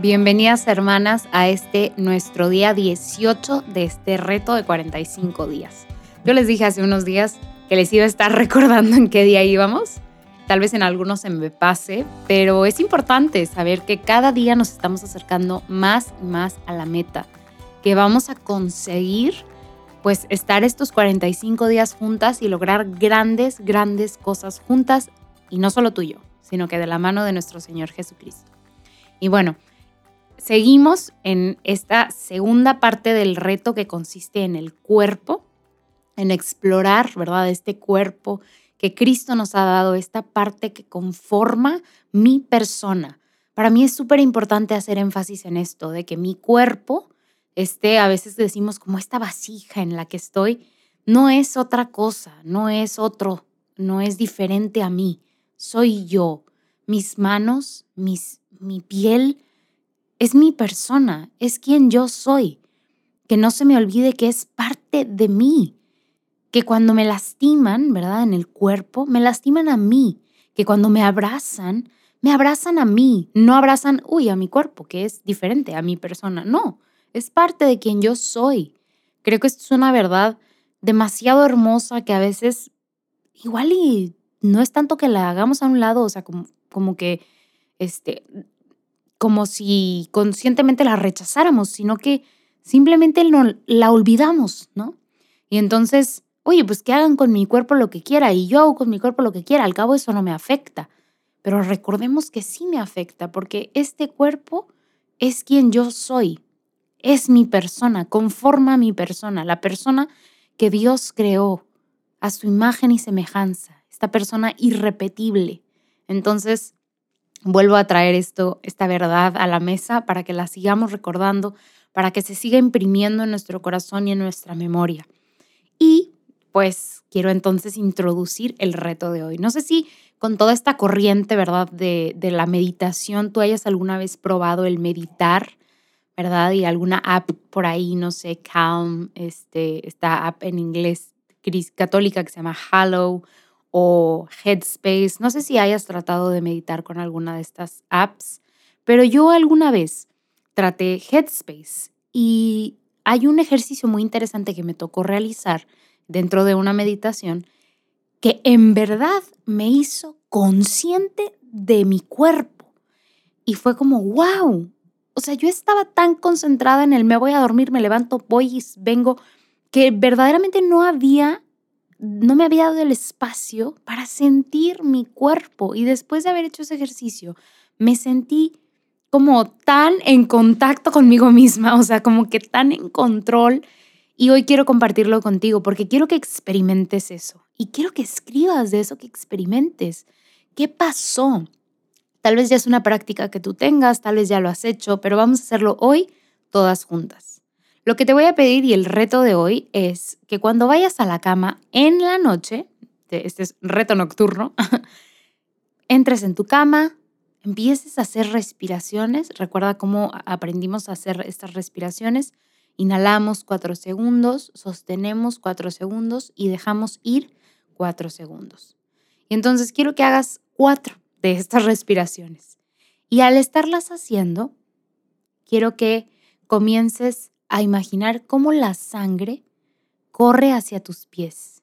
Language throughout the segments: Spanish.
Bienvenidas hermanas a este nuestro día 18 de este reto de 45 días. Yo les dije hace unos días que les iba a estar recordando en qué día íbamos. Tal vez en algunos se me pase, pero es importante saber que cada día nos estamos acercando más y más a la meta, que vamos a conseguir pues estar estos 45 días juntas y lograr grandes, grandes cosas juntas y no solo tuyo, sino que de la mano de nuestro Señor Jesucristo. Y bueno, seguimos en esta segunda parte del reto que consiste en el cuerpo, en explorar, ¿verdad? Este cuerpo que Cristo nos ha dado, esta parte que conforma mi persona. Para mí es súper importante hacer énfasis en esto, de que mi cuerpo esté, a veces decimos como esta vasija en la que estoy, no es otra cosa, no es otro, no es diferente a mí, soy yo. Mis manos, mis, mi piel, es mi persona, es quien yo soy. Que no se me olvide que es parte de mí. Que cuando me lastiman, ¿verdad? En el cuerpo, me lastiman a mí. Que cuando me abrazan, me abrazan a mí. No abrazan, uy, a mi cuerpo, que es diferente a mi persona. No, es parte de quien yo soy. Creo que esto es una verdad demasiado hermosa que a veces igual y no es tanto que la hagamos a un lado, o sea, como, como que este, como si conscientemente la rechazáramos, sino que simplemente no, la olvidamos, ¿no? Y entonces, oye, pues que hagan con mi cuerpo lo que quiera y yo hago con mi cuerpo lo que quiera, al cabo eso no me afecta. Pero recordemos que sí me afecta porque este cuerpo es quien yo soy, es mi persona, conforma mi persona, la persona que Dios creó a su imagen y semejanza, esta persona irrepetible. Entonces, vuelvo a traer esto, esta verdad a la mesa para que la sigamos recordando, para que se siga imprimiendo en nuestro corazón y en nuestra memoria. Y pues quiero entonces introducir el reto de hoy. No sé si con toda esta corriente, ¿verdad? De, de la meditación, tú hayas alguna vez probado el meditar, ¿verdad? Y alguna app por ahí, no sé, Calm, este, esta app en inglés católica que se llama Hallow Headspace. No sé si hayas tratado de meditar con alguna de estas apps, pero yo alguna vez traté Headspace y hay un ejercicio muy interesante que me tocó realizar dentro de una meditación que en verdad me hizo consciente de mi cuerpo. Y fue como, wow. O sea, yo estaba tan concentrada en el me voy a dormir, me levanto, voy y vengo, que verdaderamente no había no me había dado el espacio para sentir mi cuerpo y después de haber hecho ese ejercicio me sentí como tan en contacto conmigo misma, o sea, como que tan en control y hoy quiero compartirlo contigo porque quiero que experimentes eso y quiero que escribas de eso que experimentes. ¿Qué pasó? Tal vez ya es una práctica que tú tengas, tal vez ya lo has hecho, pero vamos a hacerlo hoy todas juntas. Lo que te voy a pedir y el reto de hoy es que cuando vayas a la cama en la noche, este es reto nocturno, entres en tu cama, empieces a hacer respiraciones. Recuerda cómo aprendimos a hacer estas respiraciones. Inhalamos cuatro segundos, sostenemos cuatro segundos y dejamos ir cuatro segundos. Y entonces quiero que hagas cuatro de estas respiraciones. Y al estarlas haciendo, quiero que comiences a imaginar cómo la sangre corre hacia tus pies.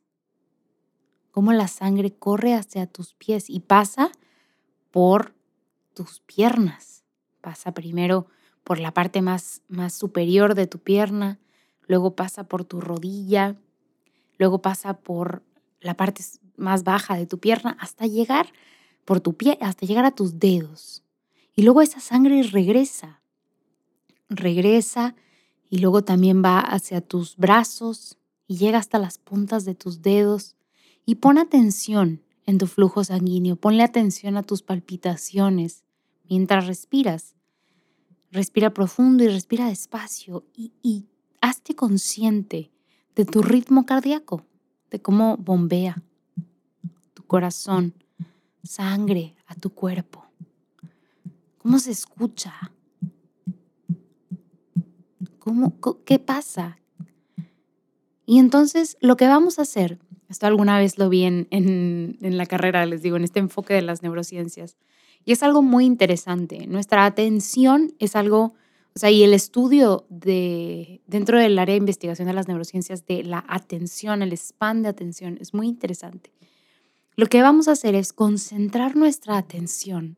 Cómo la sangre corre hacia tus pies y pasa por tus piernas. Pasa primero por la parte más, más superior de tu pierna, luego pasa por tu rodilla, luego pasa por la parte más baja de tu pierna hasta llegar por tu pie, hasta llegar a tus dedos. Y luego esa sangre regresa, regresa y luego también va hacia tus brazos y llega hasta las puntas de tus dedos. Y pon atención en tu flujo sanguíneo, ponle atención a tus palpitaciones mientras respiras. Respira profundo y respira despacio y, y hazte consciente de tu ritmo cardíaco, de cómo bombea tu corazón, sangre a tu cuerpo, cómo se escucha ¿Qué pasa? Y entonces lo que vamos a hacer Esto alguna vez lo vi en, en, en la carrera, les digo, en este enfoque de las neurociencias. Y es algo muy interesante. Nuestra atención es algo, o sea, y el estudio de, dentro del área de investigación de las neurociencias de la atención, el span de atención, es muy interesante. Lo que vamos a hacer es concentrar nuestra atención,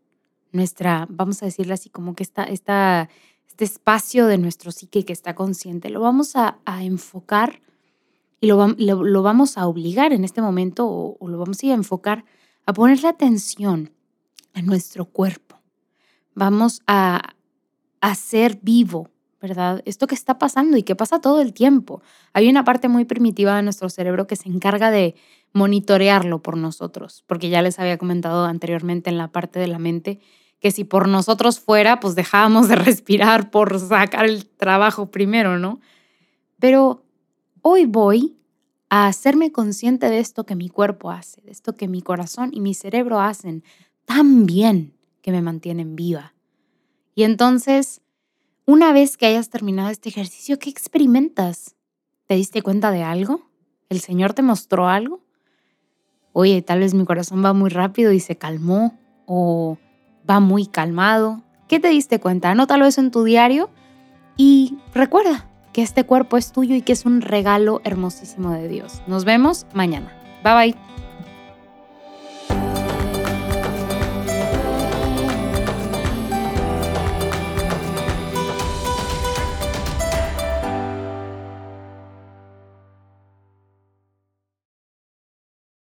nuestra, vamos a decirlo así, como que esta, esta, este espacio de nuestro psique que está consciente, lo vamos a, enfocar y lo, lo, vamos a obligar en este momento o, lo vamos a, a enfocar a atención a nuestro cuerpo. Vamos a hacer vivo, ¿verdad? Esto que está pasando y que pasa todo el tiempo. Hay una parte muy primitiva de nuestro cerebro que se encarga de monitorearlo por nosotros, porque ya les había comentado anteriormente en la parte de la mente que si por nosotros fuera, pues dejábamos de respirar por sacar el trabajo primero, ¿no? Pero Hoy voy a hacerme consciente de esto que mi cuerpo hace, de esto que mi corazón y mi cerebro hacen tan bien que me mantienen viva. Y entonces, una vez que hayas terminado este ejercicio, ¿qué experimentas? ¿Te diste cuenta de algo? ¿El Señor te mostró algo? Oye, tal vez mi corazón va muy rápido y se calmó o va muy calmado. ¿Qué te diste cuenta? Anótalo eso en tu diario y recuerda, que este cuerpo es tuyo y que es un regalo hermosísimo de Dios. Nos vemos mañana. Bye bye.